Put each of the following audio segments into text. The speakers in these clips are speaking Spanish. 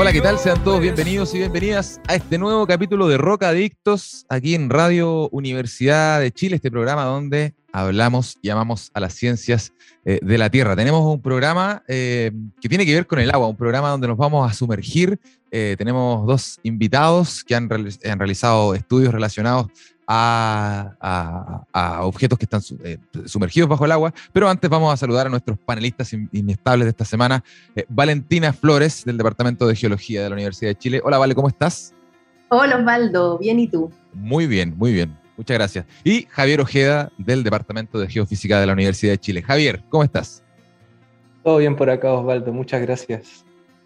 Hola, ¿qué tal? Sean todos bienvenidos y bienvenidas a este nuevo capítulo de Rocadictos aquí en Radio Universidad de Chile, este programa donde hablamos y amamos a las ciencias eh, de la Tierra. Tenemos un programa eh, que tiene que ver con el agua, un programa donde nos vamos a sumergir. Eh, tenemos dos invitados que han, han realizado estudios relacionados a, objetos que están eh, sumergidos bajo el agua. Pero antes vamos a saludar a nuestros panelistas inestables de esta semana. Eh, Valentina Flores, del Departamento de Geología de la Universidad de Chile. Hola, Vale, ¿cómo estás? Hola, Osvaldo. Bien, ¿y tú? Muy bien, muy bien. Muchas gracias. Y Javier Ojeda, del Departamento de Geofísica de la Universidad de Chile. Javier, ¿cómo estás? Todo bien por acá, Osvaldo. Muchas gracias.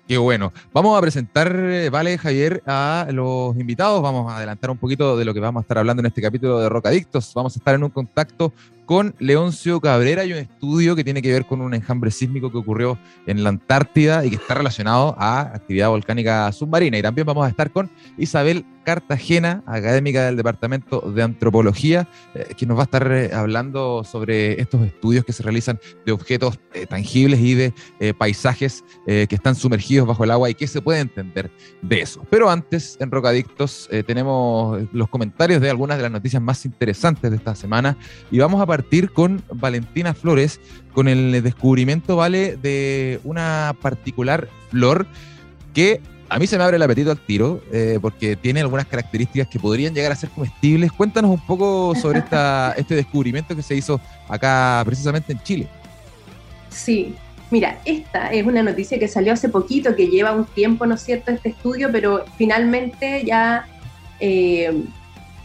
Qué bueno. Vamos a presentar, eh, vale, Javier, a los invitados. Vamos a adelantar un poquito de lo que vamos a estar hablando en este capítulo de Rocadictos. Vamos a estar en un contacto con Leoncio Cabrera y un estudio que tiene que ver con un enjambre sísmico que ocurrió en la Antártida y que está relacionado a actividad volcánica submarina. Y también vamos a estar con Isabel Cartagena, académica del Departamento de Antropología, eh, que nos va a estar eh, hablando sobre estos estudios que se realizan de objetos eh, tangibles y de paisajes que están sumergidos bajo el agua y qué se puede entender de eso. Pero antes, en Rocadictos, tenemos los comentarios de algunas de las noticias más interesantes de esta semana y vamos a partir con Valentina Flores, con el descubrimiento, ¿vale?, de una particular flor que a mí se me abre el apetito al tiro, eh, porque tiene algunas características que podrían llegar a ser comestibles. Cuéntanos un poco sobre esta, este descubrimiento que se hizo acá precisamente en Chile. Sí, mira, esta es una noticia que salió hace poquito, que lleva un tiempo, ¿no es cierto?, este estudio, pero finalmente ya eh,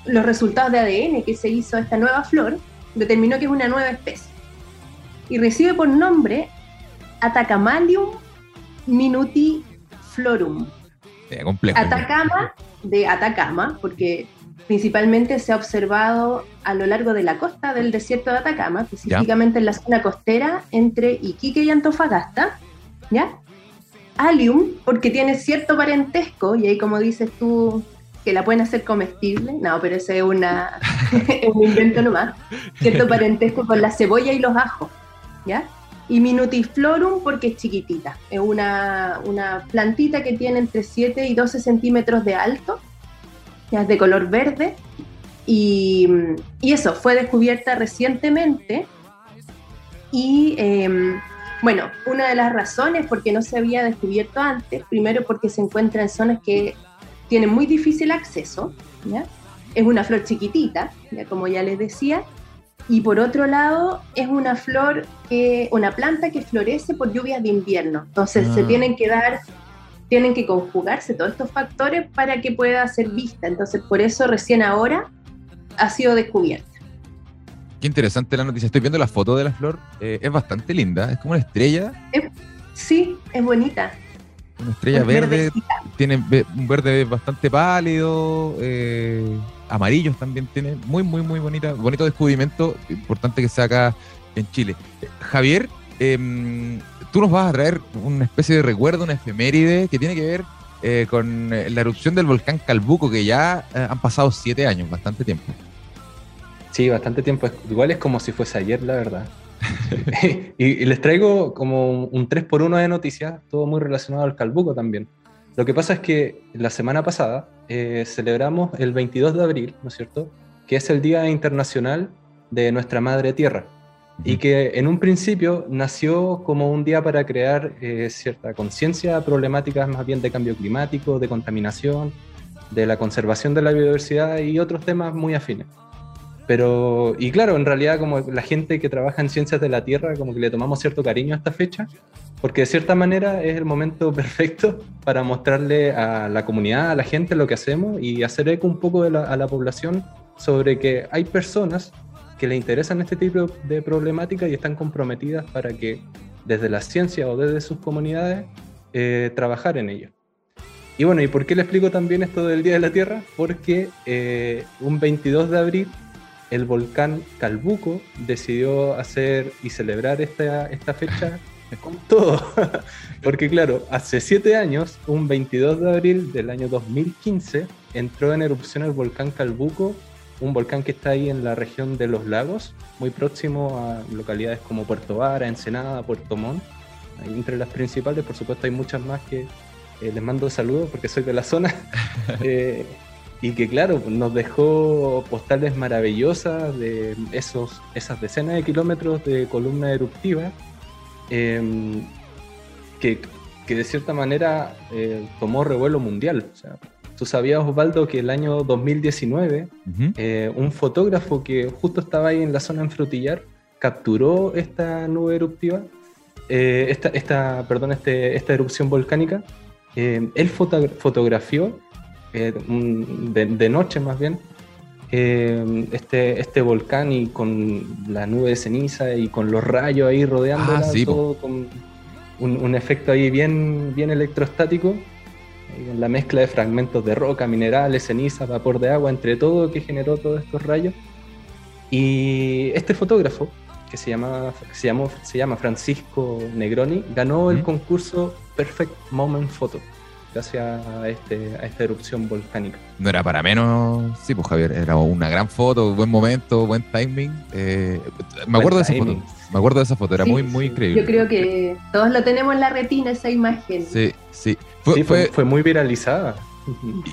los resultados de ADN que se hizo esta nueva flor determinó que es una nueva especie y recibe por nombre Atacamalium minutiflorum. Atacama de Atacama, porque principalmente se ha observado a lo largo de la costa del desierto de Atacama, específicamente en la zona costera entre Iquique y Antofagasta, ¿ya? Alium, porque tiene cierto parentesco, y ahí como dices tú, que la pueden hacer comestible, no, pero ese es, una, un invento nomás, cierto parentesco con la cebolla y los ajos, ¿ya? Y Minutiflorum porque es chiquitita, es una, una plantita que tiene entre 7 y 12 centímetros de alto, ya es de color verde, y, y eso, fue descubierta recientemente, y em, bueno, una de las razones por qué no se había descubierto antes, primero porque se encuentra en zonas que tiene muy difícil acceso, es una flor chiquitita, ¿ya? como ya les decía, y por otro lado es una flor, que, una planta que florece por lluvias de invierno, entonces se ah. tienen que dar, tienen que conjugarse todos estos factores para que pueda ser vista, entonces por eso recién ahora ha sido descubierta. Qué interesante la noticia. Estoy viendo la foto de la flor. Eh, es bastante linda. Es como una estrella. sí, es bonita. Una estrella verde, tiene un verde bastante pálido, eh, amarillos también tiene, muy, muy, muy bonita, bonito descubrimiento, importante que sea acá en Chile. Javier, em, tú nos vas a traer una especie de recuerdo, una efeméride que tiene que ver eh, con la erupción del volcán Calbuco, que ya eh, han pasado siete años, bastante tiempo. Sí, bastante tiempo. Igual es como si fuese ayer, la verdad. y, les traigo como un 3 por 1 de noticias, todo muy relacionado al Calbuco también. Lo que pasa es que la semana pasada eh, celebramos el 22 de abril, ¿no es cierto? Que es el Día Internacional de Nuestra Madre Tierra. Y que en un principio nació como un día para crear eh, cierta conciencia problemáticas más bien de cambio climático, de contaminación, de la conservación de la biodiversidad y otros temas muy afines. Pero, y claro, en realidad como la gente que trabaja en ciencias de la Tierra, como que le tomamos cierto cariño a esta fecha, porque de cierta manera es el momento perfecto para mostrarle a la comunidad, a la gente lo que hacemos y hacer eco un poco a la población sobre que hay personas que le interesan este tipo de problemática y están comprometidas para que desde la ciencia o desde sus comunidades eh, trabajar en ello. y bueno, ¿y por qué le explico también esto del Día de la Tierra? Porque eh, un 22 de abril el volcán Calbuco decidió hacer y celebrar esta, esta fecha con todo. Porque claro, hace siete años, un 22 de abril del año 2015, entró en erupción el volcán Calbuco, un volcán que está ahí en la región de los lagos, muy próximo a localidades como Puerto Vara, Ensenada, Puerto Montt. Entre las principales, por supuesto, hay muchas más que eh, les mando saludos porque soy de la zona. Eh, y que claro, nos dejó postales maravillosas de esos, esas decenas de kilómetros de columna eruptiva, em, que, que, de cierta manera eh, tomó revuelo mundial. O sea, Tú sabías, Osvaldo, que el año 2019, un fotógrafo que justo estaba ahí en la zona en Frutillar capturó esta nube eruptiva, esta, esta, perdón, este, esta erupción volcánica, eh, él fotografió eh, de, noche más bien eh, este, este volcán y con la nube de ceniza y con los rayos ahí rodeando ah, todo con un, efecto ahí bien, bien electrostático la mezcla de fragmentos de roca, minerales, ceniza, vapor de agua, entre todo que generó todos estos rayos. Y este fotógrafo, que se llama, se llamó, se llama Francisco Negroni, ganó el concurso Perfect Moment Photo gracias a, este, a esta erupción volcánica. No era para menos, sí, pues Javier, era una gran foto, buen momento, buen timing. Eh, me acuerdo de esa foto, me acuerdo de esa foto, era muy, muy increíble. Yo creo que todos lo tenemos en la retina, esa imagen. Sí, sí. Fue, fue, fue muy viralizada.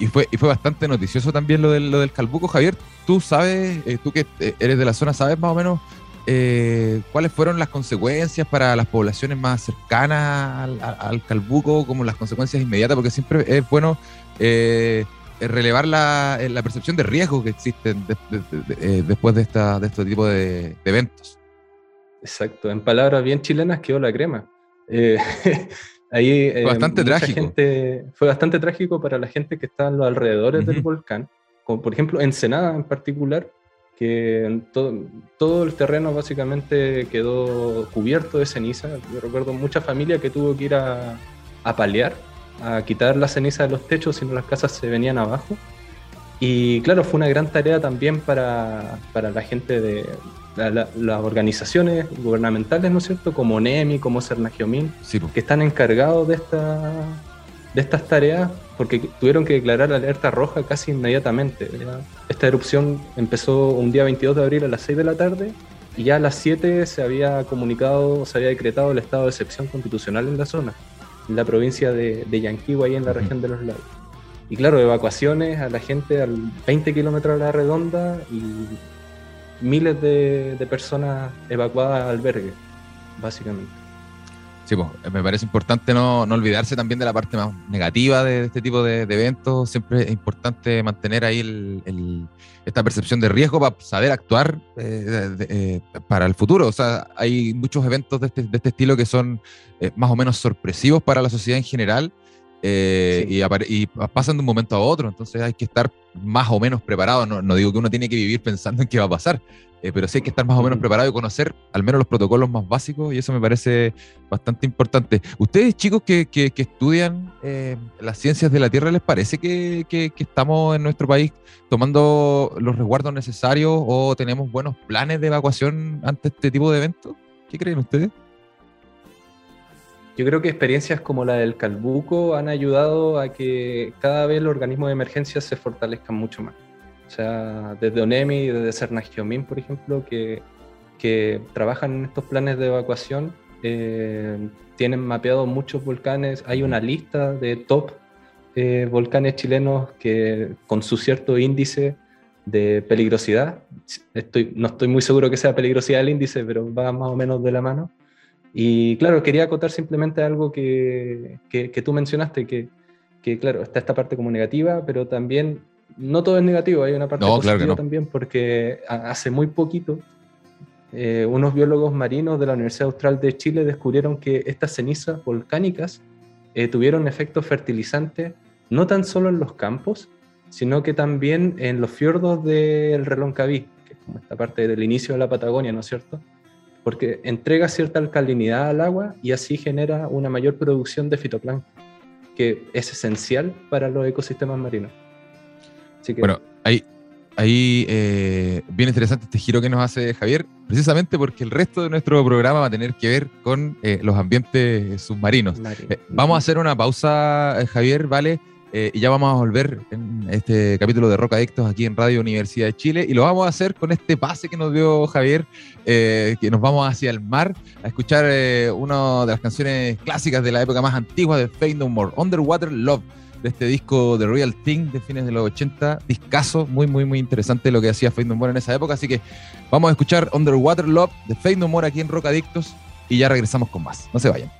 Y fue, y fue bastante noticioso también lo del, lo del Calbuco. Javier, tú sabes, eh, tú que eh, eres de la zona, ¿sabes más o menos eh, cuáles fueron las consecuencias para las poblaciones más cercanas al, Calbuco, como las consecuencias inmediatas, porque siempre es bueno eh, relevar la, la, percepción de riesgo que existen eh, después de, esta, de este tipo de, eventos. Exacto, en palabras bien chilenas quedó la crema. ahí, fue bastante trágico. fue bastante trágico para la gente que está en los alrededores del volcán, como por ejemplo Ensenada en particular, que todo, todo el terreno básicamente quedó cubierto de ceniza. Yo recuerdo mucha familia que tuvo que ir a, a palear, a quitar la ceniza de los techos, sino las casas se venían abajo. Y claro, fue una gran tarea también para, para la gente de las organizaciones gubernamentales, ¿no es cierto? Como NEMI, como Cernagiomín, sí, que están encargados de esta de estas tareas porque tuvieron que declarar alerta roja casi inmediatamente. Esta erupción empezó un día 22 de abril a las 6 de la tarde y ya a las 7 se había comunicado, se había decretado el estado de excepción constitucional en la zona, en la provincia de, de Yanquihua, ahí en la región de los lagos. Y claro, evacuaciones a la gente al 20 kilómetros a la redonda y miles de, de personas evacuadas al albergue, básicamente. Sí, pues, me parece importante no, olvidarse también de la parte más negativa de, este tipo de, eventos. Siempre es importante mantener ahí esta percepción de riesgo para saber actuar eh, eh, para el futuro. O sea, hay muchos eventos de este, este estilo que son eh, más o menos sorpresivos para la sociedad en general y, y, pasan de un momento a otro. Entonces hay que estar más o menos preparado. No, no digo que uno tiene que vivir pensando en qué va a pasar, eh, pero sí hay que estar más o menos preparado y conocer al menos los protocolos más básicos y eso me parece bastante importante. ¿Ustedes chicos que, que, estudian eh, las ciencias de la Tierra, les parece que, que, estamos en nuestro país tomando los resguardos necesarios o tenemos buenos planes de evacuación ante este tipo de eventos? ¿Qué creen ustedes? Yo creo que experiencias como la del Calbuco han ayudado a que cada vez los organismos de emergencia se fortalezcan mucho más. Sea, desde ONEMI, desde Cernagiomín, por ejemplo, que, que trabajan en estos planes de evacuación, eh, tienen mapeado muchos volcanes. Hay una lista de top eh, volcanes chilenos que con su cierto índice de peligrosidad. Estoy, no estoy muy seguro que sea peligrosidad el índice, pero va más o menos de la mano. Y claro, quería acotar simplemente algo que, que, que tú mencionaste, que, que, claro, está esta parte como negativa, pero también no todo es negativo, hay una parte positiva también, porque hace muy poquito eh, unos biólogos marinos de la Universidad Austral de Chile descubrieron que estas cenizas volcánicas eh, tuvieron efectos fertilizantes no tan solo en los campos, sino que también en los fiordos del Reloncaví, que es como esta parte del inicio de la Patagonia, ¿no es cierto? Porque entrega cierta alcalinidad al agua y así genera una mayor producción de fitoplancton. que es esencial para los ecosistemas marinos. Bueno, ahí, ahí eh, bien interesante este giro que nos hace Javier, precisamente porque el resto de nuestro programa va a tener que ver con eh, los ambientes submarinos. Eh, vamos a hacer una pausa, Javier, ¿vale? Y ya vamos a volver en este capítulo de Rock Adictos aquí en Radio Universidad de Chile. Y lo vamos a hacer con este pase que nos dio Javier, que nos vamos hacia el mar a escuchar una de las canciones clásicas de la época más antigua de Fade No More, Underwater Love, de este disco de Real Thing de fines de los 80. Discaso, muy, muy, muy interesante lo que hacía Fade No More en esa época. Así que vamos a escuchar Underwater Love de Fade No More aquí en Rock Adictos y ya regresamos con más. No se vayan.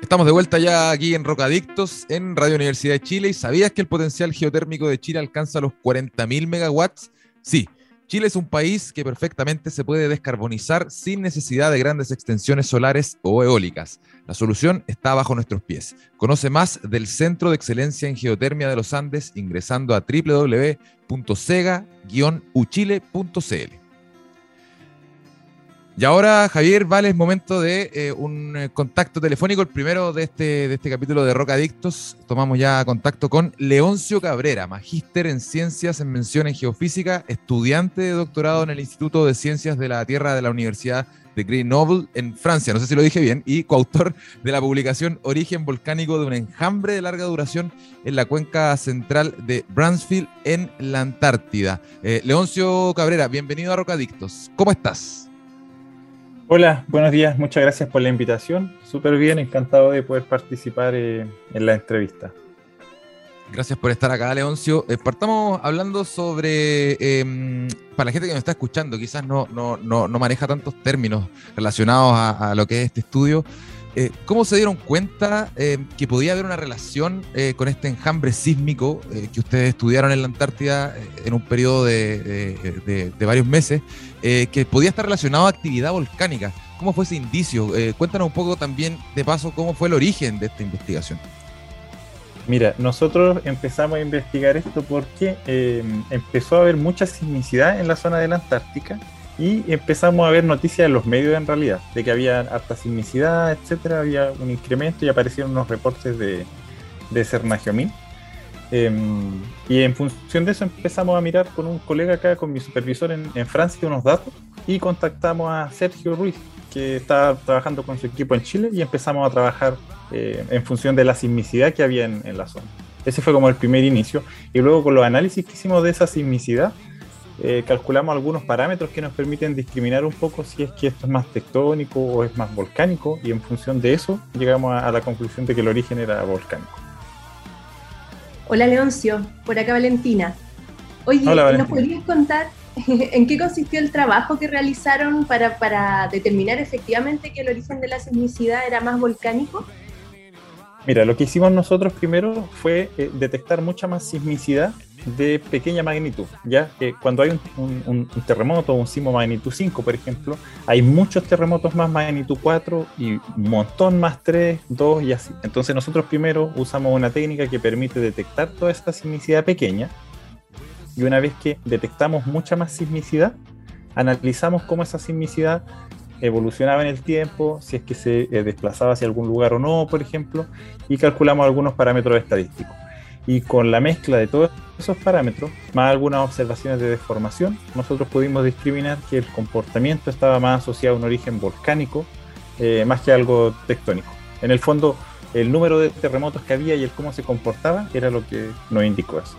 Estamos de vuelta ya aquí en Rocadictos, en Radio Universidad de Chile. ¿Y sabías que el potencial geotérmico de Chile alcanza los 40.000 megawatts? Sí, Chile es un país que perfectamente se puede descarbonizar sin necesidad de grandes extensiones solares o eólicas. La solución está bajo nuestros pies. Conoce más del Centro de Excelencia en Geotermia de los Andes ingresando a www.sega-uchile.cl. Y ahora, Javier, vale, es momento de eh, un eh, contacto telefónico, el primero de este, de este capítulo de Rock Adictos. Tomamos ya contacto con Leoncio Cabrera, magíster en ciencias en mención en geofísica, estudiante de doctorado en el Instituto de Ciencias de la Tierra de la Universidad de Grenoble en Francia, no sé si lo dije bien, y coautor de la publicación Origen Volcánico de un enjambre de larga duración en la cuenca central de Bransfield en la Antártida. Eh, Leoncio Cabrera, bienvenido a Rocadictos. ¿Cómo estás? Hola, buenos días, muchas gracias por la invitación. Súper bien, encantado de poder participar eh, en la entrevista. Gracias por estar acá, Leoncio. Eh, partamos hablando sobre, em, para la gente que nos está escuchando, quizás no, no, no, maneja tantos términos relacionados a, lo que es este estudio. Eh, ¿Cómo se dieron cuenta em, que podía haber una relación con este enjambre sísmico que ustedes estudiaron en la Antártida en un periodo de, de varios meses? Eh, que podía estar relacionado a actividad volcánica. ¿Cómo fue ese indicio? Eh, cuéntanos un poco también, de paso, cómo fue el origen de esta investigación. Mira, nosotros empezamos a investigar esto porque eh, empezó a haber mucha sismicidad en la zona de la Antártica y empezamos a ver noticias en los medios en realidad, de que había harta sismicidad, etcétera, había un incremento y aparecieron unos reportes de, de Cernagiomín Em, y en función de eso empezamos a mirar con un colega acá, con mi supervisor en, Francia, unos datos y contactamos a Sergio Ruiz, que está trabajando con su equipo en Chile y empezamos a trabajar eh, en función de la sismicidad que había en, la zona. Ese fue como el primer inicio. Y luego con los análisis que hicimos de esa sismicidad, eh, calculamos algunos parámetros que nos permiten discriminar un poco si es que esto es más tectónico o es más volcánico y en función de eso llegamos a la conclusión de que el origen era volcánico. Hola Leoncio, por acá Valentina. Oye, ¿nos podrías contar en qué consistió el trabajo que realizaron para, determinar efectivamente que el origen de la sismicidad era más volcánico? Mira, lo que hicimos nosotros primero fue eh, detectar mucha más sismicidad de pequeña magnitud. Ya que cuando hay un, terremoto, un sismo magnitud 5, por ejemplo, hay muchos terremotos más magnitud 4 y un montón más 3, 2 y así. Entonces nosotros primero usamos una técnica que permite detectar toda esta sismicidad pequeña y una vez que detectamos mucha más sismicidad, analizamos cómo esa sismicidad evolucionaba en el tiempo, si es que se eh, desplazaba hacia algún lugar o no, por ejemplo, y calculamos algunos parámetros estadísticos. Y con la mezcla de todos esos parámetros, más algunas observaciones de deformación, nosotros pudimos discriminar que el comportamiento estaba más asociado a un origen volcánico eh, más que algo tectónico. En el fondo, el número de terremotos que había y el cómo se comportaba era lo que nos indicó eso.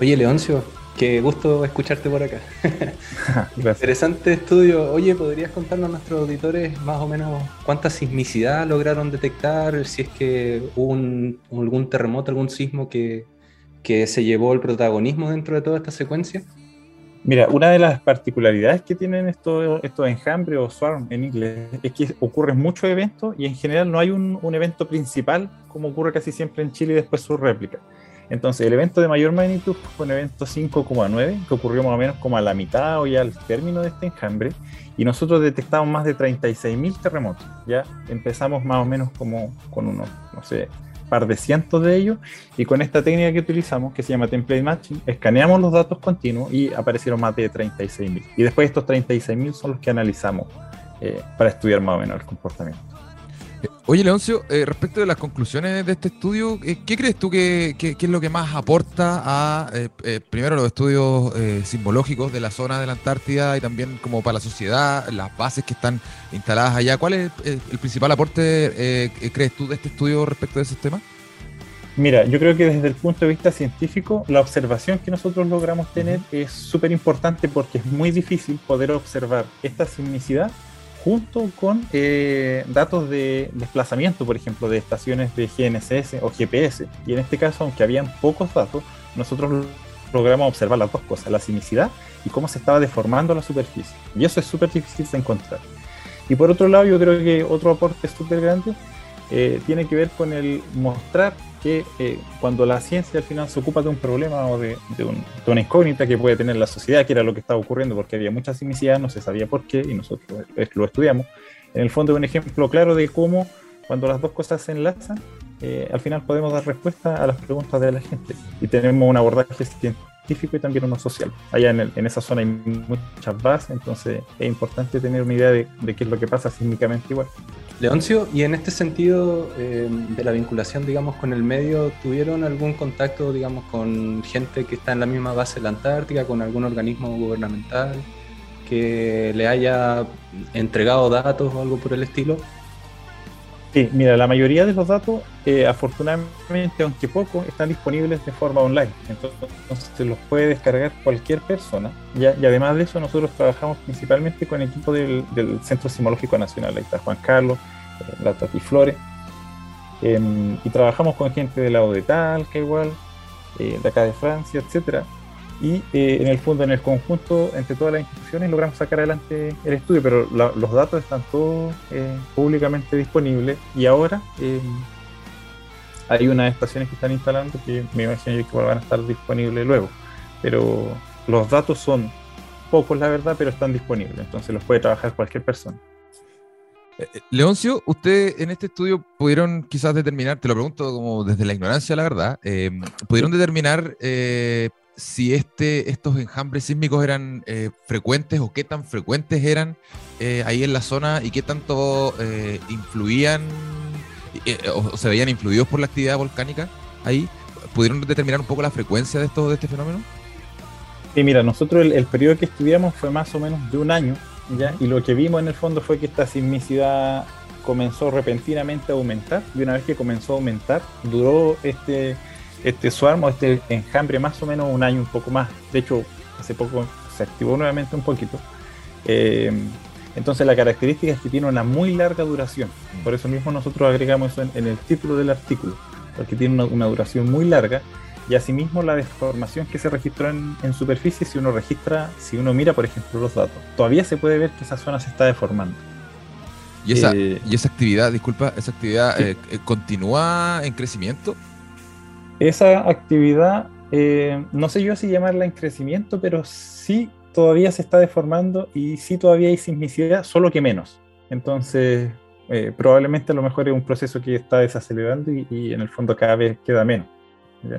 Oye, Leoncio, Qué gusto escucharte por acá. Interesante estudio. Oye, ¿podrías contarnos a nuestros auditores más o menos cuánta sismicidad lograron detectar? Si es que hubo algún terremoto, algún sismo que, se llevó el protagonismo dentro de toda esta secuencia. Mira, una de las particularidades que tienen estos esto enjambre o swarm en inglés es que ocurren muchos eventos y en general no hay un, un evento principal como ocurre casi siempre en Chile y después su réplica. Entonces, el evento de mayor magnitud fue un evento 5,9, que ocurrió más o menos como a la mitad o ya al término de este enjambre, y nosotros detectamos más de 36.000 terremotos. Ya empezamos más o menos como con unos, no sé, par de cientos de ellos, y con esta técnica que utilizamos, que se llama template matching, escaneamos los datos continuos y aparecieron más de 36.000. Y después estos 36.000 son los que analizamos eh, para estudiar más o menos el comportamiento. Oye, Leoncio, eh, respecto de las conclusiones de este estudio, eh, ¿qué crees tú que, es lo que más aporta a, eh, primero, los estudios simbológicos de la zona de la Antártida y también como para la sociedad, las bases que están instaladas allá? ¿Cuál es el principal aporte, crees tú, de este estudio respecto de ese tema? Mira, yo creo que desde el punto de vista científico, la observación que nosotros logramos tener es súper importante porque es muy difícil poder observar esta sismicidad junto con eh, datos de desplazamiento, por ejemplo, de estaciones de GNSS o GPS. Y en este caso, aunque habían pocos datos, nosotros logramos observar las dos cosas, la sismicidad y cómo se estaba deformando la superficie. Y eso es súper difícil de encontrar. Y por otro lado, yo creo que otro aporte súper grande eh, tiene que ver con el mostrar que eh, cuando la ciencia al final se ocupa de un problema o de, una incógnita que puede tener la sociedad, que era lo que estaba ocurriendo porque había mucha simicidad, no se sabía por qué y nosotros lo estudiamos, en el fondo es un ejemplo claro de cómo cuando las dos cosas se enlazan, eh, al final podemos dar respuesta a las preguntas de la gente y tenemos un abordaje científico y también uno social. Allá en, en esa zona hay muchas bases, entonces es importante tener una idea de, de qué es lo que pasa sísmicamente igual. Leoncio, y en este sentido eh, de la vinculación, digamos, con el medio, ¿tuvieron algún contacto, digamos, con gente que está en la misma base de la Antártica, con algún organismo gubernamental que le haya entregado datos o algo por el estilo? Sí, mira, la mayoría de los datos, eh, afortunadamente, aunque poco, están disponibles de forma online. Entonces, se los puede descargar cualquier persona. y además de eso, nosotros trabajamos principalmente con el equipo del, Centro Sismológico Nacional. Ahí está Juan Carlos, eh, la Tati Flores. Em, y trabajamos con gente de la ODETAL, que igual, eh, de acá de Francia, etcétera y eh, en el fondo, en el conjunto, entre todas las instituciones, logramos sacar adelante el estudio, pero los datos están todos eh, públicamente disponibles y ahora eh, hay unas estaciones que están instalando que me imagino que van a estar disponibles luego, pero los datos son pocos, la verdad, pero están disponibles, entonces los puede trabajar cualquier persona. Leoncio, usted en este estudio pudieron quizás determinar, te lo pregunto como desde la ignorancia, la verdad, pudieron determinar si este, estos enjambres sísmicos eran eh, frecuentes o qué tan frecuentes eran eh, ahí en la zona y qué tanto eh, influían o, se veían influidos por la actividad volcánica ahí. ¿Pudieron determinar un poco la frecuencia de, esto, de este fenómeno? Sí, mira, nosotros el, periodo que estudiamos fue más o menos de un año, ¿ya? y lo que vimos en el fondo fue que esta sismicidad comenzó repentinamente a aumentar, y una vez que comenzó a aumentar, duró este este suarmo, este enjambre más o menos un año, un poco más. De hecho, hace poco se activó nuevamente un poquito. Eh, entonces la característica es que tiene una muy larga duración. Por eso mismo nosotros agregamos eso en, el título del artículo, porque tiene una, duración muy larga. Y asimismo la deformación que se registró en, superficie, si uno registra, si uno mira por ejemplo los datos, todavía se puede ver que esa zona se está deformando. ¿Y esa, eh, ¿y esa actividad, disculpa, esa actividad eh, continúa en crecimiento? Esa actividad, eh, no sé yo si llamarla en crecimiento, pero sí todavía se está deformando y sí todavía hay sismicidad, solo que menos. Entonces, eh, probablemente a lo mejor es un proceso que está desacelerando y, en el fondo cada vez queda menos.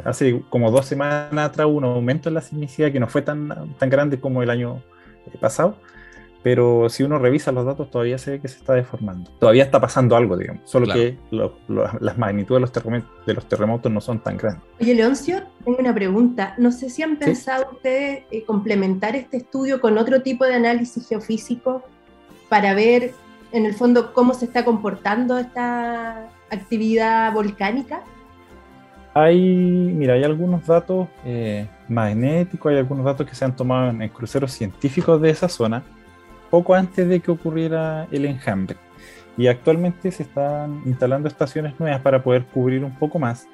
Hace como dos semanas atrás un aumento en la sismicidad que no fue tan, tan grande como el año pasado, pero si uno revisa los datos todavía se ve que se está deformando. Todavía está pasando algo, digamos, solo que las magnitudes de los, terremotos, de los, terremotos no son tan grandes. Oye, Leoncio, tengo una pregunta. No sé si han pensado ustedes eh, complementar este estudio con otro tipo de análisis geofísico para ver, en el fondo, cómo se está comportando esta actividad volcánica. Hay, mira, hay algunos datos eh, magnéticos, hay algunos datos que se han tomado en cruceros científicos de esa zona poco antes de que ocurriera el enjambre. Y actualmente se están instalando estaciones nuevas para poder cubrir un poco más.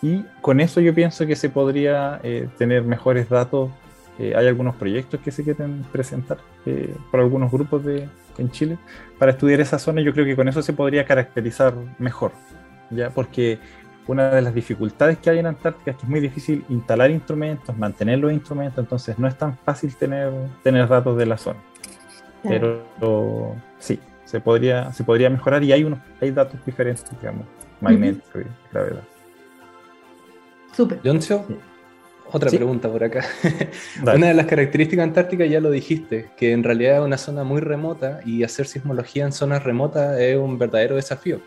Y con eso yo pienso que se podría eh, tener mejores datos. Eh, hay algunos proyectos que se quieren presentar eh, por algunos grupos de, en Chile para estudiar esa zona. Yo creo que con eso se podría caracterizar mejor, ya porque una de las dificultades que hay en Antártica es que es muy difícil instalar instrumentos, mantener los instrumentos, entonces no es tan fácil tener, tener datos de la zona. Pero sí, se podría, se podría mejorar y hay unos, hay datos diferentes, digamos, magnéticos y gravedad. Súper. Leoncio, otra pregunta por acá. una de las características antárticas ya lo dijiste, que en realidad es una zona muy remota y hacer sismología en zonas remotas es un verdadero desafío.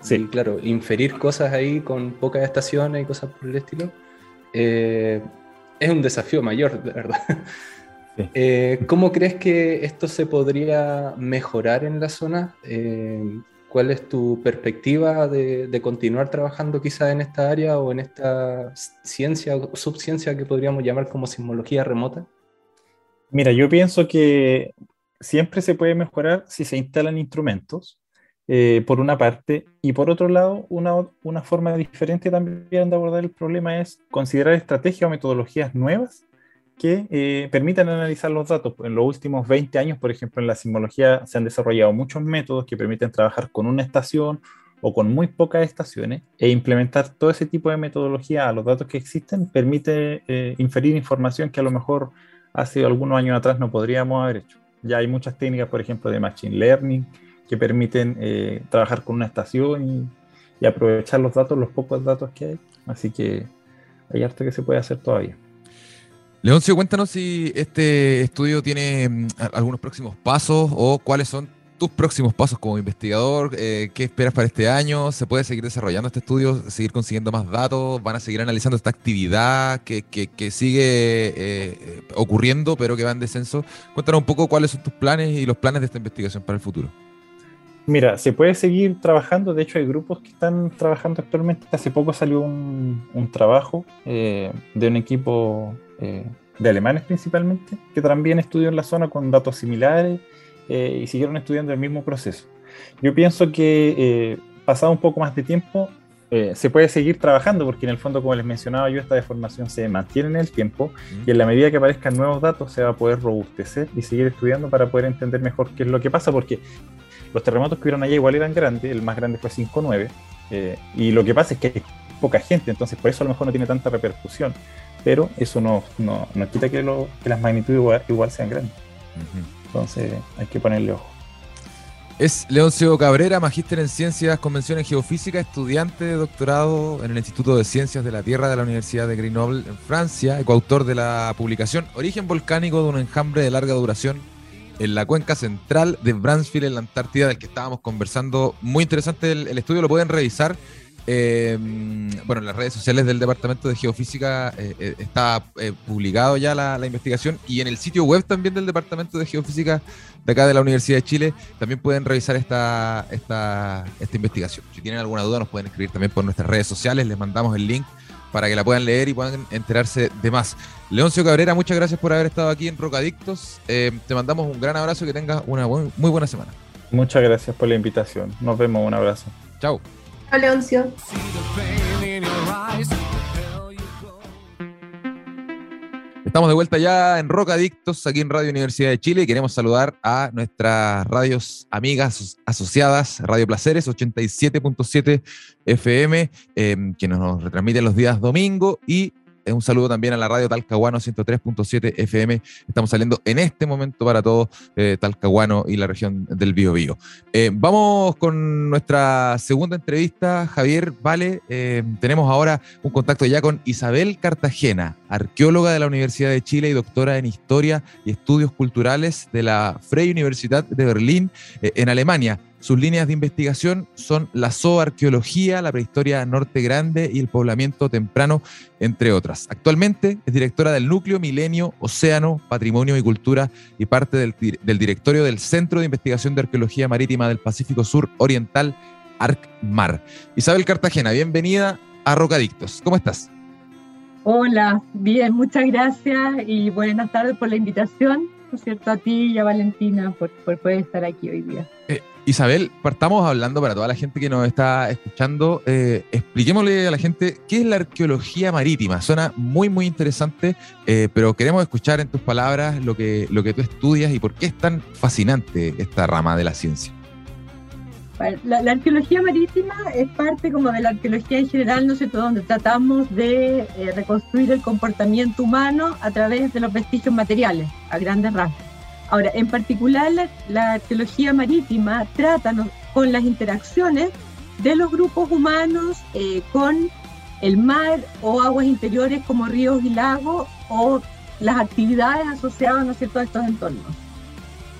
Sí. claro, inferir cosas ahí con pocas estaciones y cosas por el estilo eh, es un desafío mayor, de verdad. Eh, ¿Cómo crees que esto se podría mejorar en la zona? Eh, ¿Cuál es tu perspectiva de, continuar trabajando quizás en esta área o en esta ciencia o subciencia que podríamos llamar como sismología remota? Mira, yo pienso que siempre se puede mejorar si se instalan instrumentos, eh, por una parte, y por otro lado, una, una forma diferente también de abordar el problema es considerar estrategias o metodologías nuevas que eh, permitan analizar los datos. En los últimos 20 años, por ejemplo, en la sismología se han desarrollado muchos métodos que permiten trabajar con una estación o con muy pocas estaciones e implementar todo ese tipo de metodología a los datos que existen permite eh, inferir información que a lo mejor hace algunos años atrás no podríamos haber hecho. Ya hay muchas técnicas, por ejemplo, de Machine Learning que permiten eh, trabajar con una estación y, y aprovechar los datos, los pocos datos que hay. Así que hay harto que se puede hacer todavía. Leoncio, cuéntanos si este estudio tiene mm, algunos próximos pasos o cuáles son tus próximos pasos como investigador, eh, qué esperas para este año, se puede seguir desarrollando este estudio, seguir consiguiendo más datos, van a seguir analizando esta actividad que, sigue eh, ocurriendo pero que va en descenso. Cuéntanos un poco cuáles son tus planes y los planes de esta investigación para el futuro. Mira, se puede seguir trabajando, de hecho hay grupos que están trabajando actualmente, hace poco salió un, trabajo eh, de un equipo eh, de alemanes principalmente, que también estudió en la zona con datos similares eh, y siguieron estudiando el mismo proceso. Yo pienso que eh, pasado un poco más de tiempo, se puede seguir trabajando porque en el fondo, como les mencionaba yo, esta deformación se mantiene en el tiempo y en la medida que aparezcan nuevos datos se va a poder robustecer y seguir estudiando para poder entender mejor qué es lo que pasa porque los terremotos que hubieron allá igual eran grandes, el más grande fue 5.9 y lo que pasa es que hay poca gente, entonces por eso a lo mejor no tiene tanta repercusión pero eso no, no, no quita que, lo, que, las magnitudes igual, sean grandes. Entonces hay que ponerle ojo. Es Leoncio Cabrera, magíster en Ciencias, Convención en Geofísica, estudiante de doctorado en el Instituto de Ciencias de la Tierra de la Universidad de Grenoble en Francia, coautor de la publicación Origen Volcánico de un enjambre de larga duración en la cuenca central de Bransfield en la Antártida, del que estábamos conversando. Muy interesante el estudio, lo pueden revisar Em, bueno, en las redes sociales del Departamento de Geofísica eh, eh, está eh, publicado ya la, investigación y en el sitio web también del Departamento de Geofísica de acá de la Universidad de Chile también pueden revisar esta, esta, esta investigación. Si tienen alguna duda nos pueden escribir también por nuestras redes sociales, les mandamos el link para que la puedan leer y puedan enterarse de más. Leoncio Cabrera, muchas gracias por haber estado aquí en Rocadictos. te mandamos un gran abrazo y que tengas una muy buena semana. Muchas gracias por la invitación. Nos vemos, un abrazo. Chao. Leoncio. Estamos de vuelta ya en Rocadictos, aquí en Radio Universidad de Chile. Queremos saludar a nuestras radios amigas asociadas, Radio Placeres 87.7 FM, eh, que nos retransmite los días domingo, y un saludo también a la radio Talcahuano 103.7 FM. Estamos saliendo en este momento para todo eh, Talcahuano y la región del Biobío. Eh, vamos con nuestra segunda entrevista, Javier Vale. Eh, tenemos ahora un contacto ya con Isabel Cartagena, arqueóloga de la Universidad de Chile y doctora en Historia y Estudios Culturales de la Freie Universidad de Berlín en Alemania. Sus líneas de investigación son la zooarqueología, la prehistoria norte grande y el poblamiento temprano, entre otras. Actualmente es directora del Núcleo Milenio, Océano, Patrimonio y Cultura y parte del, directorio del Centro de Investigación de Arqueología Marítima del Pacífico Sur Oriental, ARCMAR. Isabel Cartagena, bienvenida a Rocadictos. ¿Cómo estás? Hola, bien, muchas gracias y buenas tardes por la invitación, por cierto, a ti y a Valentina por, por poder estar aquí hoy día. Eh, Isabel, partamos hablando para toda la gente que nos está escuchando, eh, expliquémosle a la gente qué es la arqueología marítima. Suena muy, muy interesante, eh, pero queremos escuchar en tus palabras lo que, lo que tú estudias y por qué es tan fascinante esta rama de la ciencia. La, arqueología marítima es parte como de la arqueología en general, ¿no sé, donde tratamos de eh, reconstruir el comportamiento humano a través de los vestigios materiales, a grandes rasgos. Ahora, en particular, la, arqueología marítima trata con las interacciones de los grupos humanos eh, con el mar o aguas interiores como ríos y lagos o las actividades asociadas ¿no a estos entornos.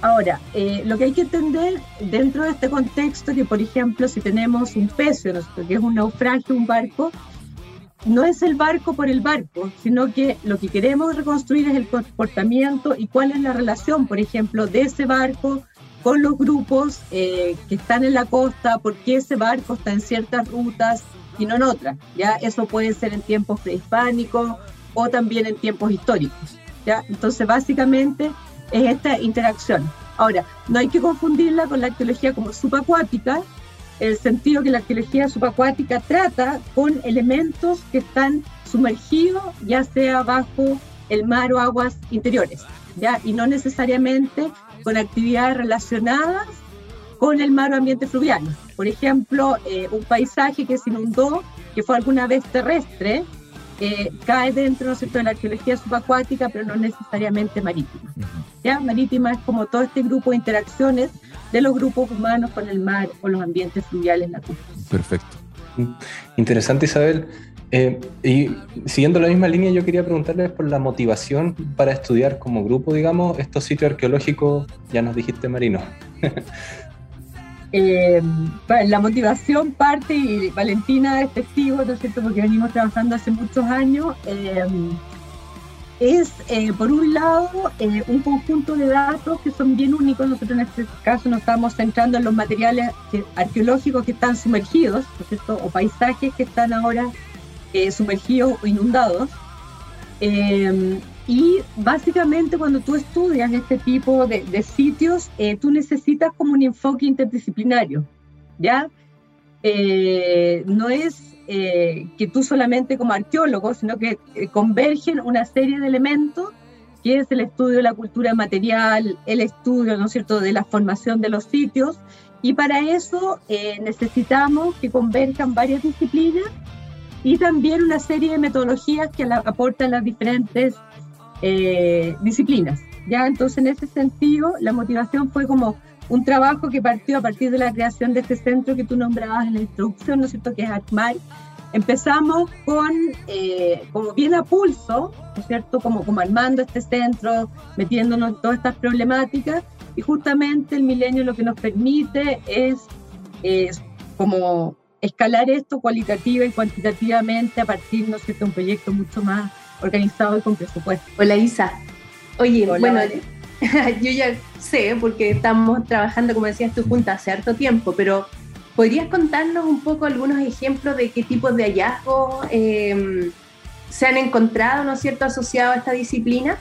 Ahora, eh, lo que hay que entender dentro de este contexto, que por ejemplo, si tenemos un pecio, que es un naufragio, un barco, no es el barco por el barco, sino que lo que queremos reconstruir es el comportamiento y cuál es la relación, por ejemplo, de ese barco con los grupos eh, que están en la costa, por qué ese barco está en ciertas rutas y no en otras. ¿ya? Eso puede ser en tiempos prehispánicos o también en tiempos históricos. ¿ya? Entonces, básicamente es esta interacción. Ahora, no hay que confundirla con la arqueología como subacuática, el sentido que la arqueología subacuática trata con elementos que están sumergidos, ya sea bajo el mar o aguas interiores, ¿ya? y no necesariamente con actividades relacionadas con el mar o ambiente fluvial. Por ejemplo, eh, un paisaje que se inundó, que fue alguna vez terrestre, eh, cae dentro de la arqueología subacuática, pero no necesariamente marítima. ¿ya? Marítima es como todo este grupo de interacciones de los grupos humanos con el mar o los ambientes fluviales costa. Perfecto. Interesante, Isabel. Eh, y siguiendo la misma línea, yo quería preguntarles por la motivación para estudiar como grupo, digamos, estos sitios arqueológicos, ya nos dijiste, Marino. Eh, la motivación parte, y Valentina es testigo, ¿no es cierto?, porque venimos trabajando hace muchos años, eh, es, eh, por un lado, un conjunto de datos que son bien únicos. Nosotros en este caso nos estamos centrando en los materiales arqueológicos que están sumergidos, ¿no es cierto?, o paisajes que están ahora sumergidos o inundados. Y básicamente cuando tú estudias este tipo de, sitios, eh, tú necesitas como un enfoque interdisciplinario, ¿ya? Eh, no es eh, que tú solamente como arqueólogo, sino que convergen una serie de elementos que es el estudio de la cultura material, el estudio, ¿no es cierto?, de la formación de los sitios, y para eso necesitamos que converjan varias disciplinas y también una serie de metodologías que aportan las diferentes eh, disciplinas. ¿ya? Entonces, en ese sentido, la motivación fue como un trabajo que partió a partir de la creación de este centro que tú nombrabas en la introducción, ¿no es cierto?, que es ACMAR. Empezamos con, eh, como bien a pulso, ¿no es cierto?, como, como armando este centro, metiéndonos en todas estas problemáticas, y justamente el milenio lo que nos permite es, es como escalar esto cualitativa y cuantitativamente a partir, ¿no es cierto?, de un proyecto mucho más organizado y con presupuesto. Hola Isa. Oye, bueno, yo ya sé, porque estamos trabajando, como decías tú, juntas hace harto tiempo, pero ¿podrías contarnos un poco algunos ejemplos de qué tipos de hallazgos em, se han encontrado, ¿no es cierto?, asociados a esta disciplina.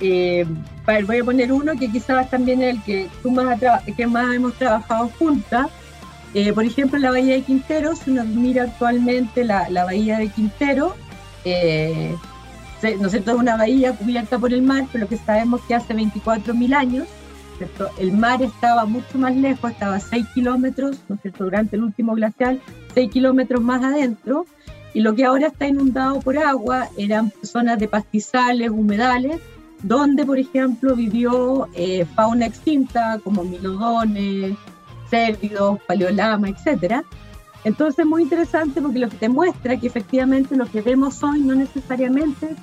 Eh, voy a poner uno que quizás también el que tú más, que más hemos trabajado juntas. Eh, por ejemplo, la Bahía de Quintero, si uno mira actualmente la, la Bahía de Quintero, eh, ¿no es cierto? Es una bahía cubierta por el mar, pero que sabemos que hace 24.000 años, el mar estaba mucho más lejos, estaba a 6 kilómetros, ¿no es cierto? Durante el último glacial, 6 kilómetros más adentro, y lo que ahora está inundado por agua eran zonas de pastizales, humedales, donde, por ejemplo, vivió eh, fauna extinta como milodones, cérvidos, paleolama, etcétera, entonces, muy interesante porque lo que te muestra que efectivamente lo que vemos hoy no necesariamente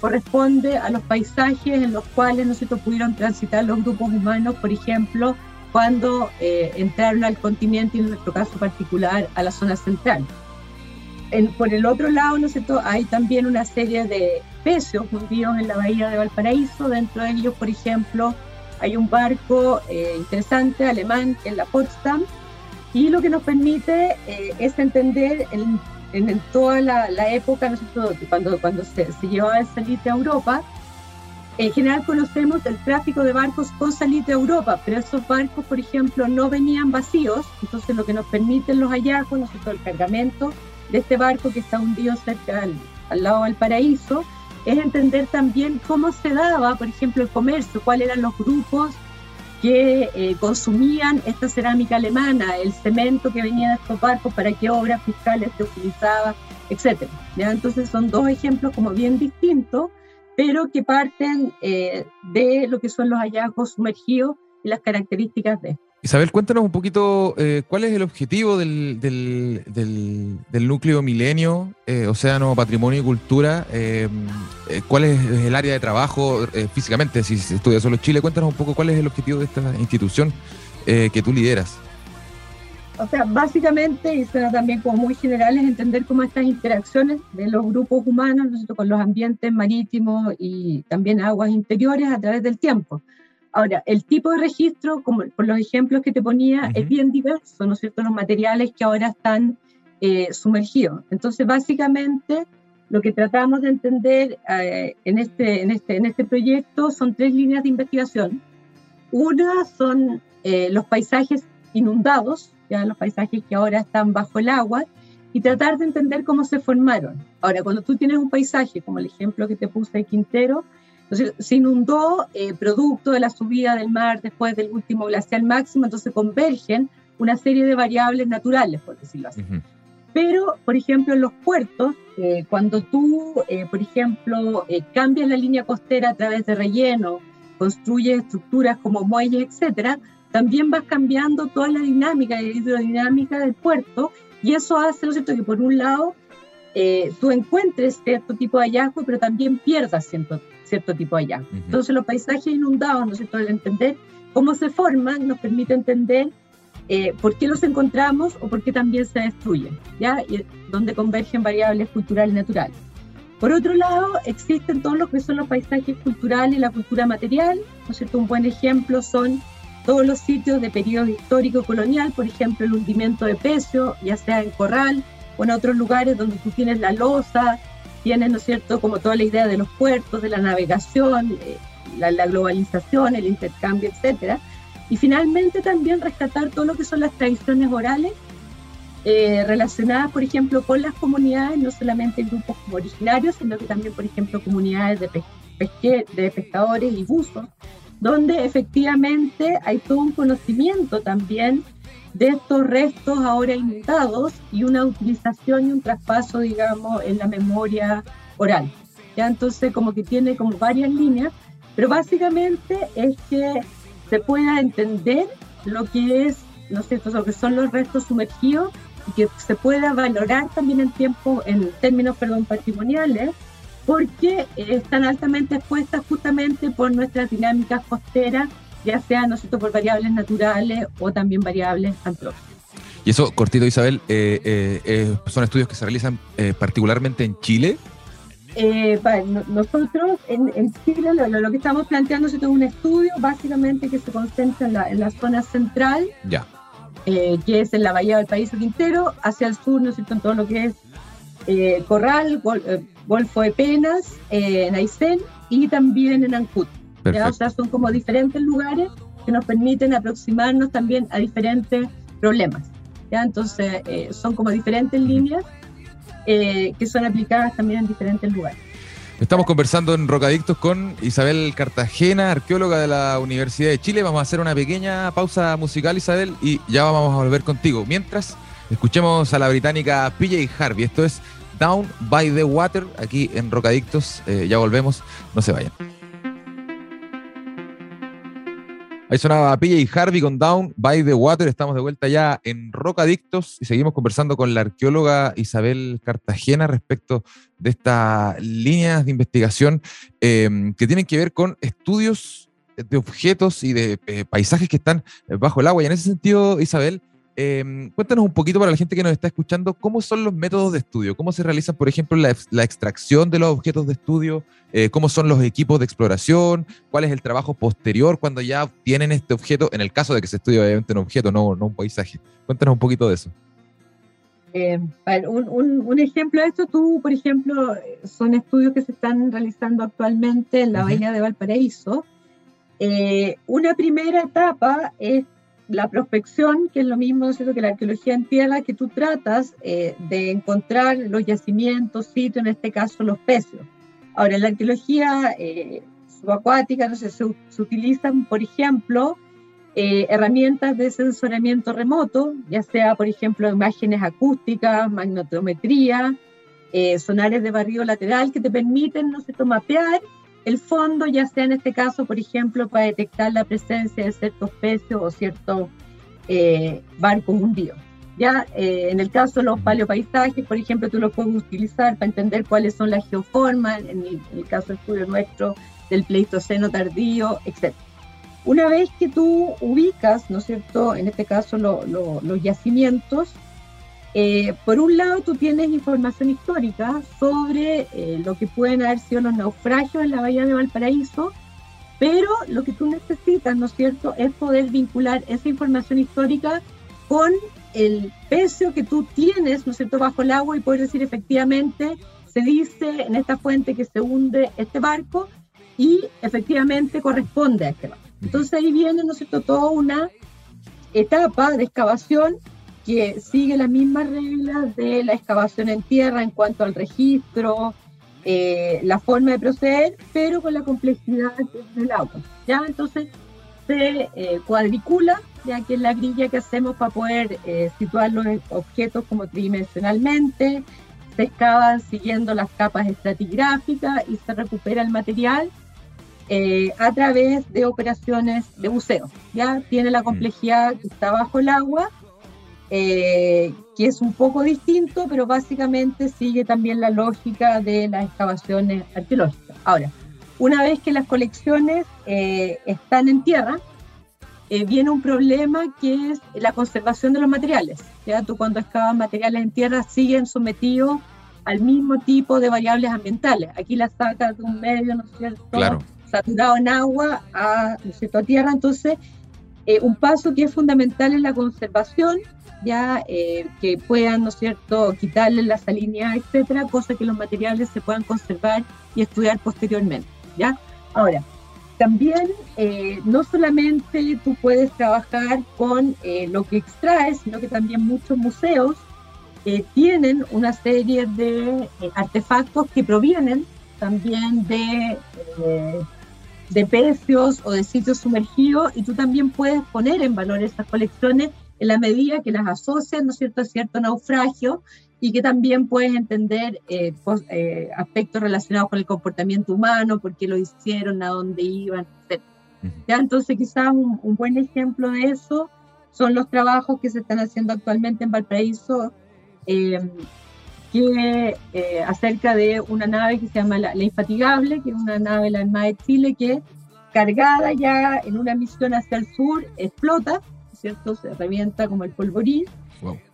corresponde a los paisajes en los cuales nosotros pudieron transitar los grupos humanos, por ejemplo, cuando eh, entraron al continente y en nuestro caso particular a la zona central. por el otro lado, ¿no hay también una serie de pecios hundidos en la bahía de Valparaíso. Dentro de ellos, por ejemplo, hay un barco eh, interesante alemán que es la Potsdam, y lo que nos permite eh, es entender en, en, toda la, época, nosotros, cuando, cuando se, se llevaba el salite a Europa, en general conocemos el tráfico de barcos con salite a Europa, pero esos barcos, por ejemplo, no venían vacíos, entonces lo que nos permiten los hallazgos, nosotros el cargamento de este barco que está hundido cerca al, al lado del paraíso, es entender también cómo se daba, por ejemplo, el comercio, cuáles eran los grupos que eh, consumían esta cerámica alemana, el cemento que venía de estos barcos, para qué obras fiscales se utilizaba, etc. Entonces son dos ejemplos como bien distintos, pero que parten eh, de lo que son los hallazgos sumergidos y las características de Isabel, cuéntanos un poquito eh, cuál es el objetivo del, del, núcleo milenio, eh, Océano, Patrimonio y Cultura. Eh, ¿Cuál es el área de trabajo físicamente? Si se estudia solo Chile, cuéntanos un poco cuál es el objetivo de esta institución que tú lideras. O sea, básicamente, y suena también como muy general, es entender cómo estas interacciones de los grupos humanos con los ambientes marítimos y también aguas interiores a través del tiempo. Ahora, el tipo de registro, como por los ejemplos que te ponía, es bien diverso, ¿no es cierto? Los materiales que ahora están eh, sumergidos. Entonces, básicamente, lo que tratamos de entender eh, en, este, en, este, en este proyecto son tres líneas de investigación. Una son eh, los paisajes inundados, ya los paisajes que ahora están bajo el agua, y tratar de entender cómo se formaron. Ahora, cuando tú tienes un paisaje, como el ejemplo que te puse de Quintero, entonces, se inundó eh, producto de la subida del mar después del último glacial máximo, entonces convergen una serie de variables naturales, por decirlo así. Pero, por ejemplo, en los puertos, eh, cuando tú, eh, por ejemplo, cambias la línea costera a través de relleno, construyes estructuras como muelles, etcétera, también vas cambiando toda la dinámica y hidrodinámica del puerto, y eso hace, ¿no es cierto?, que por un lado tú encuentres cierto tipo de hallazgo, pero también pierdas cierto, cierto tipo de hallazgos. Entonces los paisajes inundados, ¿no es cierto?, el entender cómo se forman nos permite entender eh, por qué los encontramos o por qué también se destruyen, ¿ya? Y donde convergen variables culturales y naturales. Por otro lado, existen todos lo que son los paisajes culturales y la cultura material, ¿no es cierto? Un buen ejemplo son todos los sitios de periodo histórico colonial, por ejemplo, el hundimiento de pecio, ya sea en Corral o en otros lugares donde tú tienes la losa, tiene, ¿no es cierto?, como toda la idea de los puertos, de la navegación, eh, la, globalización, el intercambio, etcétera. Y finalmente también rescatar todo lo que son las tradiciones orales eh, relacionadas, por ejemplo, con las comunidades, no solamente grupos originarios, sino que también, por ejemplo, comunidades de, de pescadores y buzos, donde efectivamente hay todo un conocimiento también de estos restos ahora inundados y una utilización y un traspaso, digamos, en la memoria oral. ¿ya? Entonces, como que tiene como varias líneas, pero básicamente es que se pueda entender lo que es, no sé, lo que son los restos sumergidos y que se pueda valorar también en tiempo, en términos, perdón, patrimoniales, porque están altamente expuestas justamente por nuestras dinámicas costeras ya sea ¿no por variables naturales o también variables antrópicas. Y eso, cortito Isabel, eh, eh, eh, son estudios que se realizan particularmente en Chile. nosotros en, Chile lo, que estamos planteando es un estudio básicamente que se concentra en la, en la zona central, ya. que es en la bahía del País Quintero, hacia el sur, ¿no es cierto?, en todo lo que es Corral, Golfo de Penas, en Aysén y también en Ancud. O sea, son como diferentes lugares que nos permiten aproximarnos también a diferentes problemas. ¿ya? Entonces, eh, son como diferentes líneas eh, que son aplicadas también en diferentes lugares. Estamos conversando en Rocadictos con Isabel Cartagena, arqueóloga de la Universidad de Chile. Vamos a hacer una pequeña pausa musical, Isabel, y ya vamos a volver contigo. Mientras, escuchemos a la británica PJ Harvey. Esto es Down by the Water, aquí en Rocadictos. Eh, ya volvemos, no se vayan. Ahí sonaba PJ Harvey con Down by the Water. Estamos de vuelta ya en Rocadictos y seguimos conversando con la arqueóloga Isabel Cartagena respecto de estas líneas de investigación em, que tienen que ver con estudios de objetos y de eh, paisajes que están bajo el agua. Y en ese sentido, Isabel, Em, cuéntanos un poquito para la gente que nos está escuchando, ¿cómo son los métodos de estudio? ¿Cómo se realizan, por ejemplo, la, extracción de los objetos de estudio? Eh, ¿Cómo son los equipos de exploración? ¿Cuál es el trabajo posterior cuando ya tienen este objeto? En el caso de que se estudie obviamente un objeto, no, no un paisaje. Cuéntanos un poquito de eso. Eh, un, ejemplo de esto, tú, por ejemplo, son estudios que se están realizando actualmente en la Bahía de Valparaíso. Eh, una primera etapa es la prospección, que es lo mismo que la arqueología en tierra, que tú tratas eh, de encontrar los yacimientos, sitios, en este caso los peces. Ahora, en la arqueología eh, subacuática no sé, se, utilizan, por ejemplo, eh, herramientas de sensoriamiento remoto, ya sea, por ejemplo, imágenes acústicas, magnetometría, sonares de barrido lateral que te permiten, no sé, mapear el fondo, ya sea en este caso, por ejemplo, para detectar la presencia de ciertos peces o ciertos eh, barcos hundidos. Ya eh, en el caso de los paleopaisajes, por ejemplo, tú lo puedes utilizar para entender cuáles son las geoformas, en el, caso del estudio nuestro, del pleistoceno tardío, etc. Una vez que tú ubicas, ¿no es cierto?, en este caso los yacimientos, eh, por un lado tú tienes información histórica sobre eh, lo que pueden haber sido los naufragios en la bahía de Valparaíso, pero lo que tú necesitas, ¿no es cierto?, es poder vincular esa información histórica con el peso que tú tienes, ¿no es cierto?, bajo el agua y poder decir efectivamente, se dice en esta fuente que se hunde este barco y efectivamente corresponde a este barco. Entonces ahí viene, ¿no es cierto?, toda una etapa de excavación que sigue las mismas reglas de la excavación en tierra en cuanto al registro, eh, la forma de proceder, pero con la complejidad del agua. ¿ya? Entonces se eh, cuadricula ya que es la grilla que hacemos para poder eh, situar los objetos como tridimensionalmente, se excavan siguiendo las capas estratigráficas y se recupera el material eh, a través de operaciones de buceo. Ya tiene la mm. complejidad que está bajo el agua, eh, que es un poco distinto, pero básicamente sigue también la lógica de las excavaciones arqueológicas. Ahora, una vez que las colecciones están en tierra, eh, viene un problema que es la conservación de los materiales. ¿ya? Tú cuando excavas materiales en tierra siguen sometidos al mismo tipo de variables ambientales. Aquí las sacas de un medio, ¿no es cierto? Saturado en agua a, ¿no tierra. Entonces, eh, un paso que es fundamental es la conservación, ya eh, que puedan, ¿no es cierto?, quitarle la salinidad, etcétera, cosa que los materiales se puedan conservar y estudiar posteriormente, ¿ya? Ahora, también eh, no solamente tú puedes trabajar con lo que extraes, sino que también muchos museos tienen una serie de artefactos que provienen también de, de pecios o de sitios sumergidos y tú también puedes poner en valor esas colecciones en la medida que las asocias, ¿no es cierto?, a cierto naufragio y que también puedes entender eh, eh, aspectos relacionados con el comportamiento humano, por qué lo hicieron, a dónde iban, etc. ¿Ya? Entonces quizás un, buen ejemplo de eso son los trabajos que se están haciendo actualmente en Valparaíso, em, que eh, acerca de una nave que se llama la, Infatigable, que es una nave de la Armada de Chile que cargada ya en una misión hacia el sur explota, ¿cierto? Se revienta como el polvorín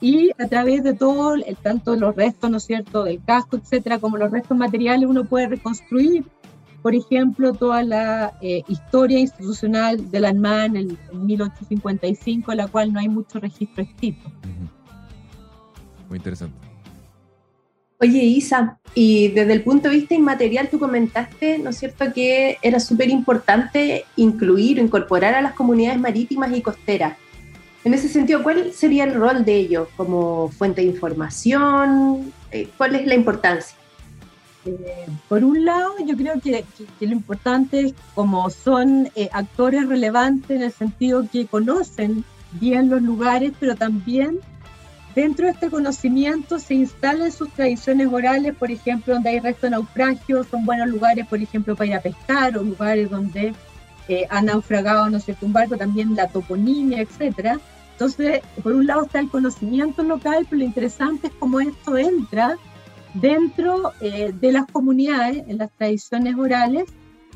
y a través de todo, el, tanto los restos, ¿no es cierto?, del casco, etcétera, como los restos materiales, uno puede reconstruir, por ejemplo, toda la eh, historia institucional de la Armada en el 1855, en la cual no hay mucho registro escrito. Muy interesante. Oye, Isa, y desde el punto de vista inmaterial, tú comentaste, ¿no es cierto?, que era súper importante incluir o incorporar a las comunidades marítimas y costeras. En ese sentido, ¿cuál sería el rol de ellos como fuente de información? Eh, ¿Cuál es la importancia? Eh, por un lado, yo creo que, lo importante es como son eh, actores relevantes en el sentido que conocen bien los lugares, pero también dentro de este conocimiento se instalan sus tradiciones orales, por ejemplo, donde hay resto de naufragios, son buenos lugares, por ejemplo, para ir a pescar o lugares donde ha naufragado, no sé, un barco, también la toponimia, etcétera. Entonces, por un lado está el conocimiento local, pero lo interesante es cómo esto entra dentro eh, de las comunidades, en las tradiciones orales,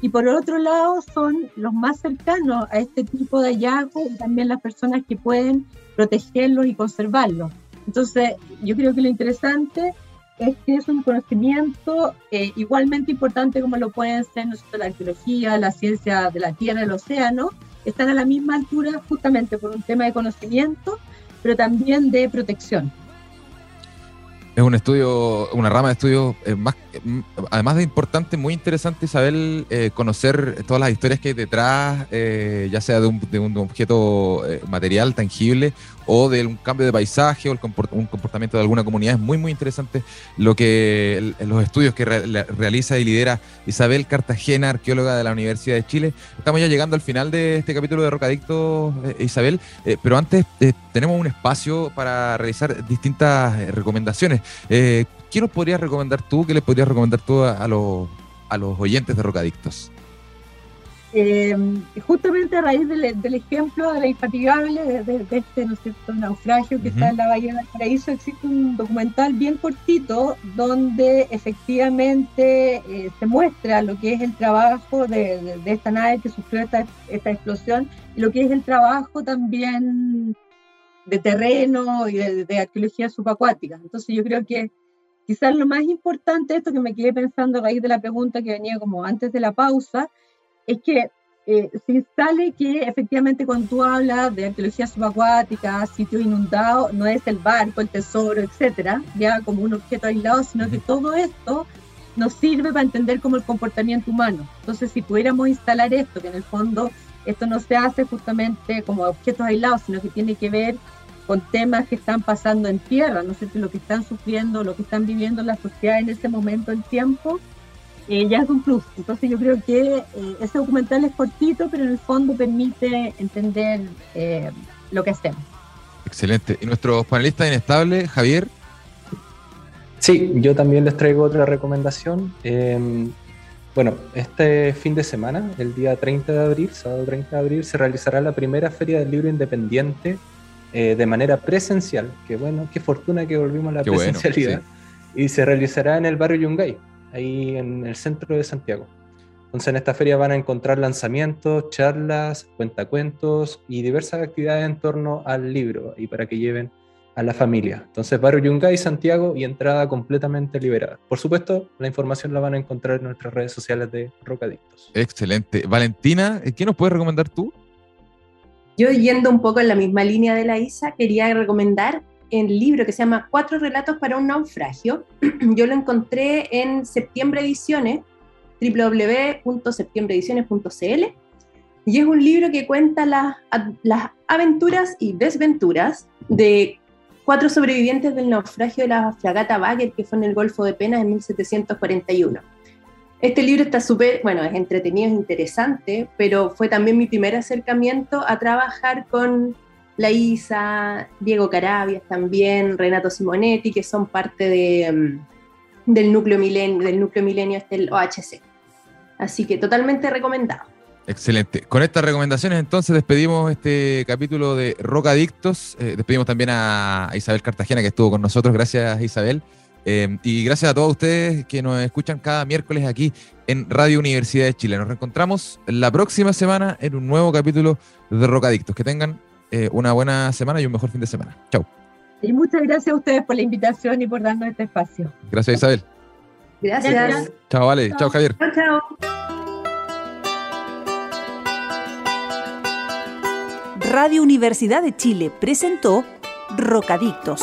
y por otro lado son los más cercanos a este tipo de hallazgos y también las personas que pueden protegerlos y conservarlos. Entonces, yo creo que lo interesante es que es un conocimiento eh, igualmente importante como lo pueden ser la arqueología, la ciencia de la tierra, el océano, están a la misma altura justamente por un tema de conocimiento, pero también de protección. Es un estudio, una rama de estudio eh, más, además de importante, muy interesante, Isabel, eh, conocer todas las historias que hay detrás, eh, ya sea de un, objeto material tangible o de un cambio de paisaje o el un comportamiento de alguna comunidad. Es muy, muy interesante lo que los estudios que realiza y lidera Isabel Cartagena, arqueóloga de la Universidad de Chile. Estamos ya llegando al final de este capítulo de Rocadicto, Isabel, pero antes tenemos un espacio para realizar distintas recomendaciones. ¿Qué nos podrías recomendar tú? ¿Qué les podrías recomendar tú a, los, a los oyentes de Rocadictos? eh, justamente a raíz del, ejemplo de la infatigable, de, este ¿no cierto? naufragio que está en la Bahía del Paraíso, existe un documental bien cortito donde efectivamente eh, se muestra lo que es el trabajo de, esta nave que sufrió esta, esta, explosión y lo que es el trabajo también de terreno y de, de arqueología subacuática. Entonces yo creo que quizás lo más importante, esto que me quedé pensando a raíz de la pregunta que venía como antes de la pausa, es que eh, se instale que efectivamente cuando tú hablas de arqueología subacuática, sitio inundado, no es el barco, el tesoro, etcétera, ya como un objeto aislado, sino que todo esto nos sirve para entender como el comportamiento humano. Entonces, si pudiéramos instalar esto, que en el fondo esto no se hace justamente como objetos aislados, sino que tiene que ver con temas que están pasando en tierra, ¿no sé, lo que están sufriendo, lo que están viviendo las sociedades en este momento en tiempo, eh, ya es un plus. Entonces yo creo que eh, ese documental es cortito, pero en el fondo permite entender eh, lo que hacemos. Excelente. ¿Y nuestro panelista inestable, Javier? Sí, yo también les traigo otra recomendación. Em, bueno, este fin de semana, el día 30 de abril, sábado 30 de abril, se realizará la primera feria del libro independiente de manera presencial. Que bueno, qué fortuna que volvimos a la presencialidad. Y se realizará en el barrio Yungay ahí en el centro de Santiago. Entonces en esta feria van a encontrar lanzamientos, charlas, cuentacuentos y diversas actividades en torno al libro y para que lleven a la familia. Entonces Barrio Yungay, Santiago y entrada completamente liberada. Por supuesto, la información la van a encontrar en nuestras redes sociales de Rocadictos. Excelente. Valentina, ¿qué nos puedes recomendar tú? Yo yendo un poco en la misma línea de la ISA, quería recomendar el libro que se llama Cuatro relatos para un naufragio. Yo lo encontré en Septiembre Ediciones, www.septiembreediciones.cl, y es un libro que cuenta las, las aventuras y desventuras de cuatro sobrevivientes del naufragio de la fragata Bagger, que fue en el Golfo de Penas en 1741. Este libro está súper, bueno, es entretenido, es interesante, pero fue también mi primer acercamiento a trabajar con la Isa, Diego Carabias también, Renato Simonetti, que son parte de, mm, del núcleo milenio, del núcleo milenio este el OHC. Así que totalmente recomendado. Excelente. Con estas recomendaciones entonces despedimos este capítulo de Rocadictos. Eh, despedimos también a Isabel Cartagena que estuvo con nosotros. Gracias Isabel. Eh, y gracias a todos ustedes que nos escuchan cada miércoles aquí en Radio Universidad de Chile. Nos reencontramos la próxima semana en un nuevo capítulo de Rocadictos. Que tengan eh, una buena semana y un mejor fin de semana. Chao. Y muchas gracias a ustedes por la invitación y por darnos este espacio. Gracias, Isabel. Gracias. Chao, Vale. Chao, Javier. Chao, chao. Radio Universidad de Chile presentó Rocadictos